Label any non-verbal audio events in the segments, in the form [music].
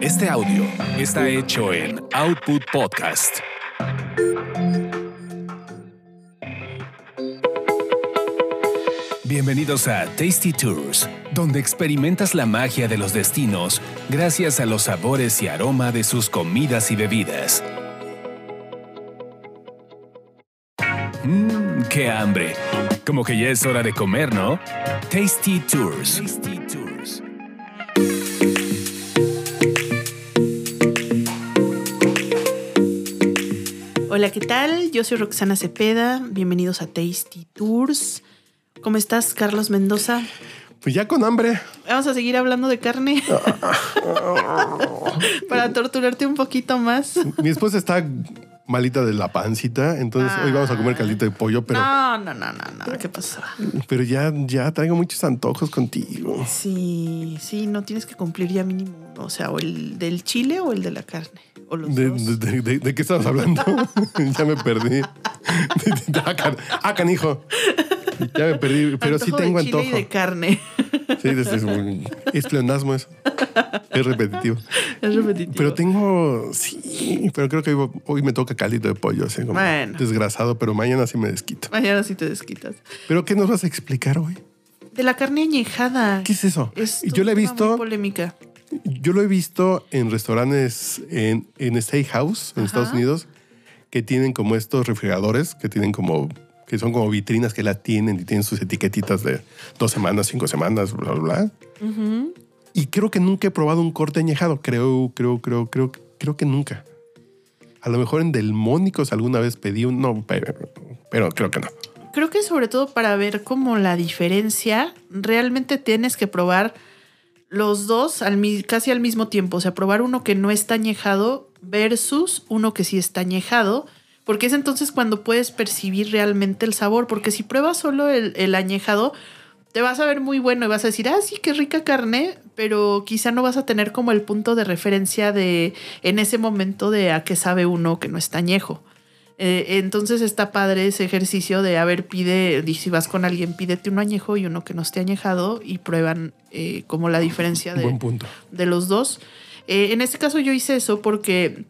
Este audio está hecho en Output Podcast. Bienvenidos a Tasty Tours, donde experimentas la magia de los destinos gracias a los sabores y aroma de sus comidas y bebidas. Mmm, qué hambre. Como que ya es hora de comer, ¿no? Tasty Tours. Tasty Tours. Hola, ¿qué tal? Yo soy Roxana Cepeda. Bienvenidos a Tasty Tours. ¿Cómo estás, Carlos Mendoza? Pues ya con hambre. Vamos a seguir hablando de carne [laughs] para torturarte un poquito más. Mi esposa está malita de la pancita, entonces hoy vamos a comer caldito de pollo, pero No, no, no, no, no. ¿Qué pasa? pero ya ya traigo muchos antojos contigo. Sí, sí, no tienes que cumplir ya mínimo. O sea, o el del chile o el de la carne. O los ¿De, dos. de- de- de- de qué estamos hablando? [laughs] ya me perdí. [laughs] ah, can- ah, canijo. Ya me perdí, pero sí tengo de chile antojo. y de carne. Sí, es, [laughs] es, es pleonasmo eso. Es repetitivo. [laughs] es repetitivo. Pero tengo, sí, pero creo que hoy, hoy me toca caldito de pollo, así como Bueno. desgrasado, pero mañana sí me desquito. Mañana sí te desquitas. ¿Pero qué nos vas a explicar hoy? De la carne añejada. ¿Qué es eso? Es yo lo he visto, polémica. yo lo he visto en restaurantes en, en Steakhouse, en Ajá. Estados Unidos, que tienen como estos refrigeradores, que tienen como, que son como vitrinas que la tienen y tienen sus etiquetitas de dos semanas, cinco semanas, bla, bla, bla. Y creo que nunca he probado un corte añejado. Creo, creo, creo, creo, creo que nunca. A lo mejor en Delmónicos alguna vez pedí un, no, pero, creo que no. Creo que sobre todo para ver como la diferencia, realmente tienes que probar los dos al, casi al mismo tiempo. O sea, probar uno que no está añejado versus uno que sí está añejado. Porque es entonces cuando puedes percibir realmente el sabor. Porque si pruebas solo el añejado, te vas a ver muy bueno y vas a decir, ah, sí, qué rica carne, pero quizá no vas a tener como el punto de referencia de en ese momento de a qué sabe uno que no está añejo. Eh, entonces está padre ese ejercicio de, a ver, pide, y si vas con alguien, pídete uno añejo y uno que no esté añejado y prueban eh, como la diferencia de, Buen punto. de los dos. Eh, en este caso yo hice eso porque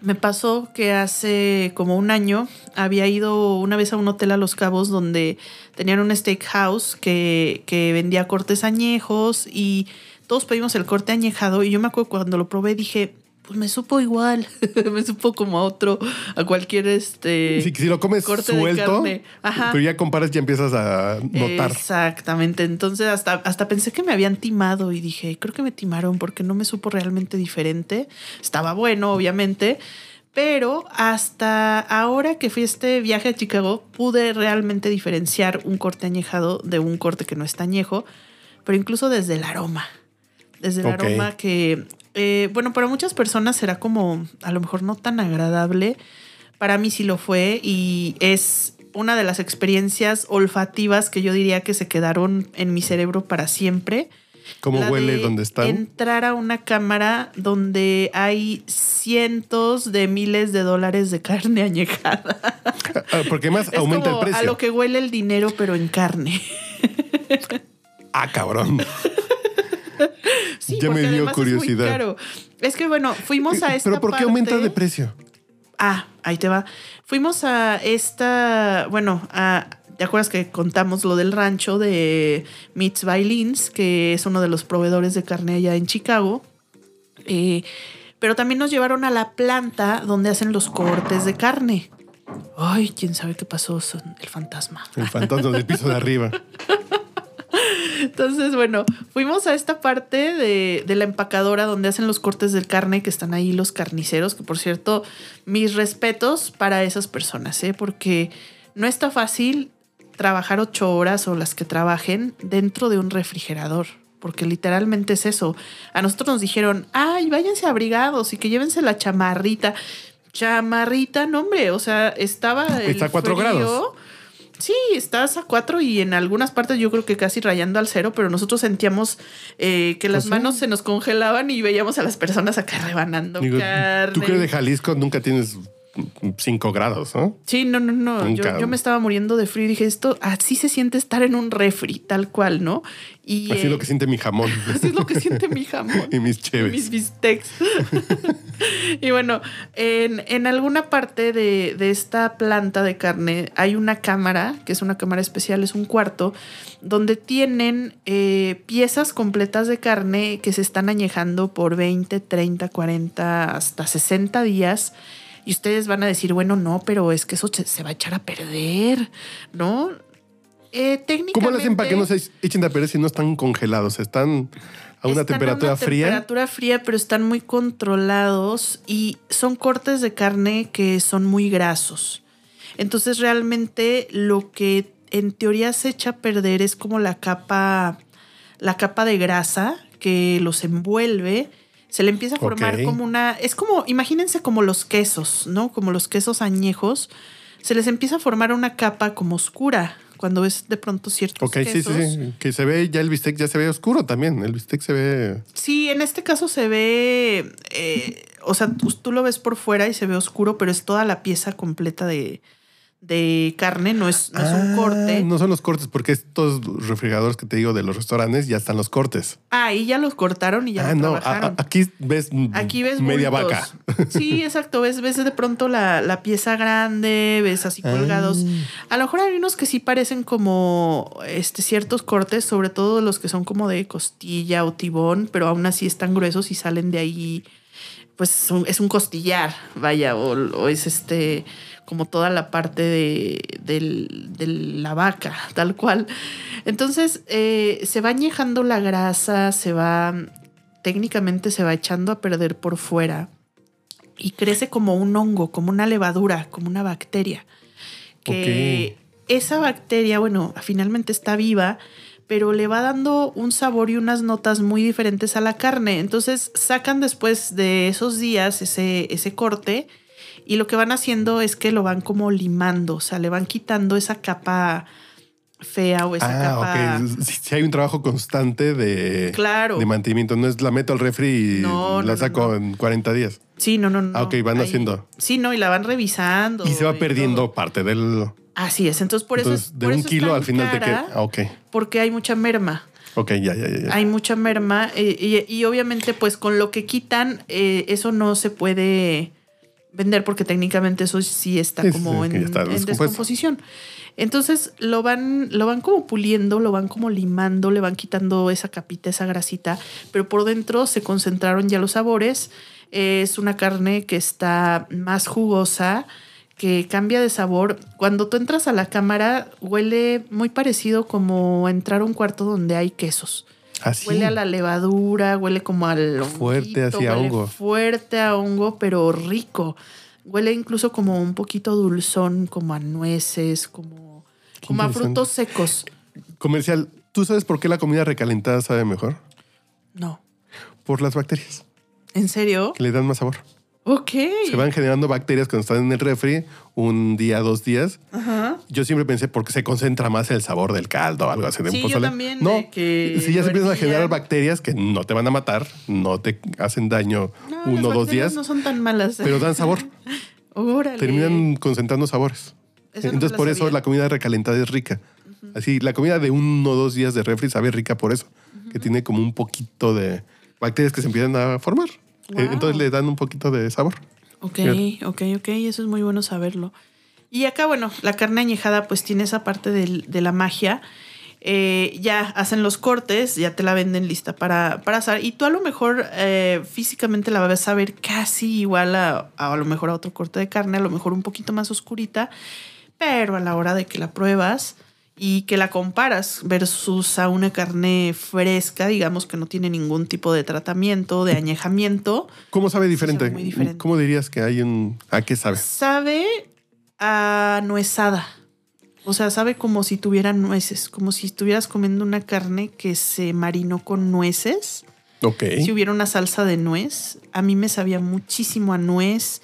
me pasó que hace como un año había ido una vez a un hotel a Los Cabos donde tenían un steakhouse que, que vendía cortes añejos y todos pedimos el corte añejado y yo me acuerdo cuando lo probé dije, pues me supo igual, [laughs] me supo como a otro, a cualquier este... Si, si lo comes suelto, pero ya comparas, ya empiezas a notar. Exactamente. Entonces hasta, hasta pensé que me habían timado y dije, creo que me timaron porque no me supo realmente diferente. Estaba bueno, obviamente. Pero hasta ahora que fui a este viaje a Chicago, pude realmente diferenciar un corte añejado de un corte que no está añejo, pero incluso desde el aroma. Desde el aroma que, eh, bueno, para muchas personas será como a lo mejor no tan agradable. Para mí sí lo fue y es una de las experiencias olfativas que yo diría que se quedaron en mi cerebro para siempre. ¿Cómo La huele de donde están? Entrar a una cámara donde hay cientos de miles de dólares de carne [laughs] añejada. Ah, Porque más Es aumenta el precio. A lo que huele el dinero, pero en carne. Ah, cabrón. [laughs] [laughs] Sí, Ya me dio es muy curiosidad. caro. Es que bueno, fuimos a esta Pero ¿por qué aumenta de precio? Ah, ahí te va. Fuimos a esta, bueno, a, ¿te acuerdas que contamos lo del rancho de Meats by Lins, que es uno de los proveedores de carne allá en Chicago? Eh, pero también nos llevaron a la planta donde hacen los cortes de carne. Ay, quién sabe qué pasó, son el fantasma. El fantasma del piso de arriba. [laughs] Entonces, bueno, fuimos a esta parte de, de la empacadora donde hacen los cortes de carne, que están ahí los carniceros, que por cierto, mis respetos para esas personas, ¿eh? porque no está fácil trabajar ocho horas o las que trabajen dentro de un refrigerador. Porque literalmente es eso. A nosotros nos dijeron, ay, váyanse abrigados y que llévense la chamarrita. Chamarrita, no, hombre. O sea, estaba. el Está a cuatro frío. grados. Sí, estás a cuatro y en algunas partes yo creo que casi rayando al cero, pero nosotros sentíamos eh, que las sí. manos se nos congelaban y veíamos a las personas acá rebanando Digo, carne. tú que de Jalisco nunca tienes 5 grados, ¿no? Sí, no, no, no. Yo, me estaba muriendo de frío y dije, esto así se siente estar en un refri, tal cual, ¿no? Y Así es eh, lo que siente mi jamón [laughs] así es lo que siente mi jamón. [laughs] y mis y cheves. mis bistecs. [laughs] y bueno, en, en alguna parte de, de esta planta de carne hay una cámara, que es una cámara especial, es un cuarto, donde tienen eh, piezas completas de carne que se están añejando por 20, 30, 40, hasta 60 días. Y ustedes van a decir, bueno, no, pero es que eso se, va a echar a perder, ¿no? Eh, técnicamente. ¿Cómo lo hacen para que no se echen de perder si no están congelados? Están a una Están temperatura una fría. temperatura fría, pero están muy controlados y son cortes de carne que son muy grasos. Entonces realmente lo que en teoría se echa a perder es como la capa, la capa de grasa que los envuelve. Se le empieza a formar como una, es como, imagínense como los quesos, ¿no? Como los quesos añejos. Se les empieza a formar una capa como oscura cuando ves de pronto ciertos Ok, sí, quesos. sí, sí. Que se ve ya el bistec, ya se ve oscuro también. El bistec se ve. Sí, en este caso se ve, eh, o sea, tú, tú lo ves por fuera y se ve oscuro, pero es toda la pieza completa de, de carne, no es, no es un Ah, corte. No son los cortes, porque estos refrigeradores que te digo de los restaurantes ya están los cortes. Ah, ahí ya los cortaron y ya ah, no. a- trabajaron. a- aquí ves, Aquí ves media bultos. vaca. [laughs] Sí, exacto. Ves, ves de pronto la, la pieza grande, ves así colgados. Ah. A lo mejor hay unos que sí parecen como este, ciertos cortes, sobre todo los que son como de costilla o tibón, pero aún así están gruesos y salen de ahí. Pues es un costillar, vaya, o, o es este como toda la parte de, de la vaca, tal cual. Entonces eh, se va añejando la grasa, se va, técnicamente se va echando a perder por fuera y crece como un hongo, como una levadura, como una bacteria. Que esa bacteria, bueno, finalmente está viva, pero le va dando un sabor y unas notas muy diferentes a la carne. Entonces sacan después de esos días ese, ese corte y lo que van haciendo es que lo van como limando, o sea, le van quitando esa capa fea o esa capa. Ah, ok. Si si hay un trabajo constante de, Claro. de mantenimiento. No es la meto al refri y No, la saco no. en 40 días. Sí, no, no, no. Ah, ok, van Ahí- haciendo. Sí, no, y la van revisando. Y se va y perdiendo todo. parte del. Así es, entonces por eso es de por un eso kilo al final te queda. Ah, ok. Porque hay mucha merma. Ok, ya, ya, ya. ya. Hay mucha merma eh, y, y obviamente pues con lo que quitan eh, eso no se puede vender porque técnicamente eso sí está Sí, como sí, en, está en descomposición. Entonces lo van, lo van como puliendo, lo van como limando, le van quitando esa capita, esa grasita, pero por dentro se concentraron ya los sabores. Es una carne que está más jugosa, que cambia de sabor. Cuando tú entras a la cámara, huele muy parecido como entrar a un cuarto donde hay quesos. Así. Huele a la levadura, huele como al Fuerte, honguito, así a huele hongo. Fuerte a hongo, pero rico. Huele incluso como un poquito dulzón, como a nueces, como, como a frutos secos. Comercial. ¿Tú sabes por qué la comida recalentada sabe mejor? No. Por las bacterias, ¿En serio? que le dan más sabor. Ok. Se van generando bacterias cuando están en el refri un día, dos días. Ajá. Yo siempre pensé porque se concentra más el sabor del caldo o algo así de Sí, un yo pozole. también, No, de que si ya se empiezan a generar bacterias que no te van a matar, no te hacen daño No, uno o dos días, No son tan malas. pero dan sabor. [laughs] Órale. Terminan concentrando sabores. Entonces por eso la comida recalentada es rica. Así, la comida de uno o dos días de refri sabe rica por eso, que tiene como un poquito de bacterias que se empiezan a formar. Wow. Eh, Entonces le dan un poquito de sabor. Ok, ok, ok, eso es muy bueno saberlo. Y acá, bueno, la carne añejada pues tiene esa parte del- de la magia. Eh, ya hacen los cortes, ya te la venden lista para, para asar. Y tú a lo mejor eh, físicamente la vas a ver casi igual a, a, a lo mejor a otro corte de carne, a lo mejor un poquito más oscurita. Pero a la hora de que la pruebas y que la comparas versus a una carne fresca, digamos que no tiene ningún tipo de tratamiento, de añejamiento, ¿Cómo sabe sabe diferente? muy diferente. ¿Cómo dirías que hay un... ¿A qué sabe? Sabe a nuezada. O sea, sabe como si tuviera nueces, como si estuvieras comiendo una carne que se marinó con nueces. Ok. Si hubiera una salsa de nuez, a mí me sabía muchísimo a nuez.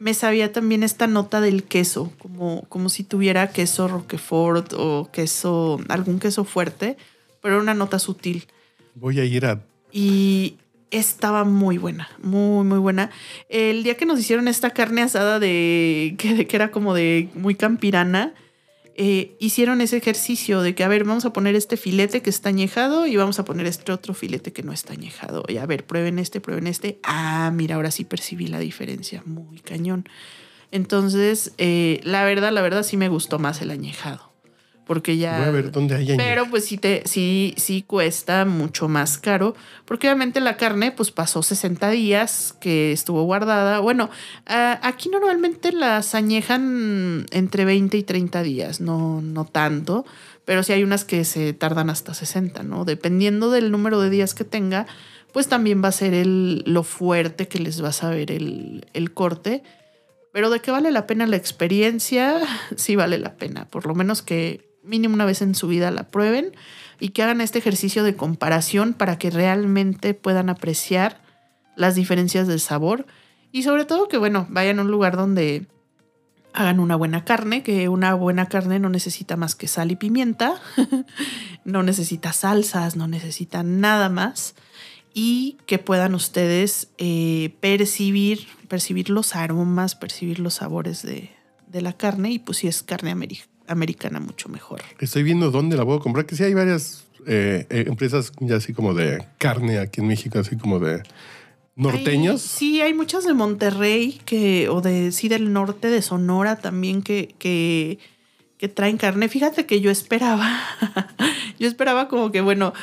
Me sabía también esta nota del queso, como, como si tuviera queso Roquefort o queso, algún queso fuerte, pero era una nota sutil. Voy a ir a... Y estaba muy buena, muy, muy buena. El día que nos hicieron esta carne asada de [laughs] que, que era como de muy campirana, eh, hicieron ese ejercicio de que, a ver, vamos a poner este filete que está añejado y vamos a poner este otro filete que no está añejado. Y a ver, prueben este, prueben este. Ah, mira, ahora sí percibí la diferencia, muy cañón. Entonces, eh, la verdad, la verdad sí me gustó más el añejado porque ya. Voy a ver dónde hay Pero pues sí, te, sí, sí cuesta mucho más caro, porque obviamente la carne pues pasó 60 días que estuvo guardada. Bueno, aquí normalmente las añejan entre 20 y 30 días, no, no tanto, pero sí hay unas que se tardan hasta 60, ¿no? Dependiendo del número de días que tenga, pues también va a ser el, lo fuerte que les va a saber el, el corte. Pero de que vale la pena la experiencia, [laughs] sí vale la pena. Por lo menos que mínimo una vez en su vida la prueben y que hagan este ejercicio de comparación para que realmente puedan apreciar las diferencias de sabor. Y sobre todo que, bueno, vayan a un lugar donde hagan una buena carne, que una buena carne no necesita más que sal y pimienta, [laughs] no necesita salsas, no necesita nada más y que puedan ustedes eh, percibir, percibir los aromas, percibir los sabores de, de la carne y pues si es carne americana americana mucho mejor. Estoy viendo dónde la puedo comprar, que sí hay varias eh, eh, empresas ya así como de carne aquí en México, así como de norteños. sí, hay muchas de Monterrey que, o de sí del norte de Sonora también que, que, que traen carne. Fíjate que yo esperaba, [laughs] yo esperaba como que, bueno,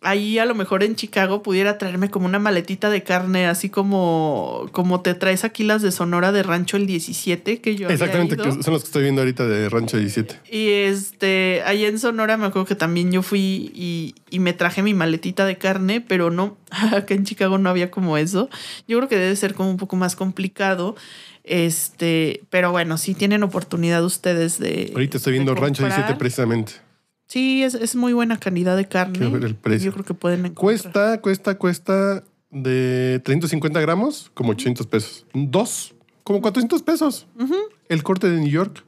ahí a lo mejor en Chicago pudiera traerme como una maletita de carne, así como, como te traes aquí las de Sonora de Rancho el 17, que yo Exactamente, que son los que estoy viendo ahorita de Rancho 17. Y este, ahí en Sonora me acuerdo que también yo fui y, y me traje mi maletita de carne, pero no, [laughs] acá en Chicago no había como eso. Yo creo que debe ser como un poco más complicado. Este, pero bueno, si tienen oportunidad ustedes de. Ahorita estoy viendo Rancho 17 precisamente. Sí, es, muy buena calidad de carne. Quiero ver el precio. Yo creo que pueden encontrar. Cuesta, cuesta, cuesta de 350 gramos, como 800 pesos. Dos, como 400 pesos. El corte de New York,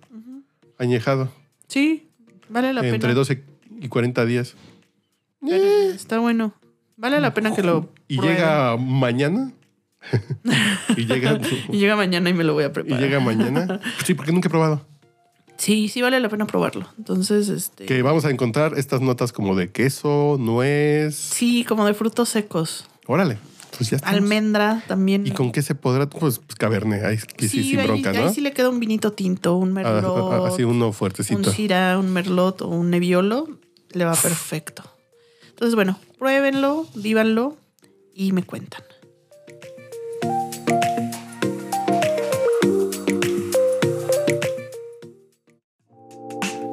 añejado. Sí, vale la pena. Entre 12 y 40 días. Eh, está bueno. Vale la pena que lo. Y llega mañana. [laughs] y llega. [laughs] y llega mañana y me lo voy a preparar. Y llega mañana. [laughs] Sí, porque nunca he probado. Sí, sí vale la pena probarlo. Entonces, este. Que vamos a encontrar estas notas como de queso, nuez. Sí, como de frutos secos. Órale. Pues ya Almendra también. ¿Y con qué se podrá? Pues, pues ahí sí, sí, sin bronca, ¿no? Ahí sí le queda un vinito tinto, un ah, merlot. Ah, así uno fuertecito. Un syrah, un merlot o un nebbiolo, le va perfecto. Entonces, bueno, pruébenlo, vívanlo y me cuentan.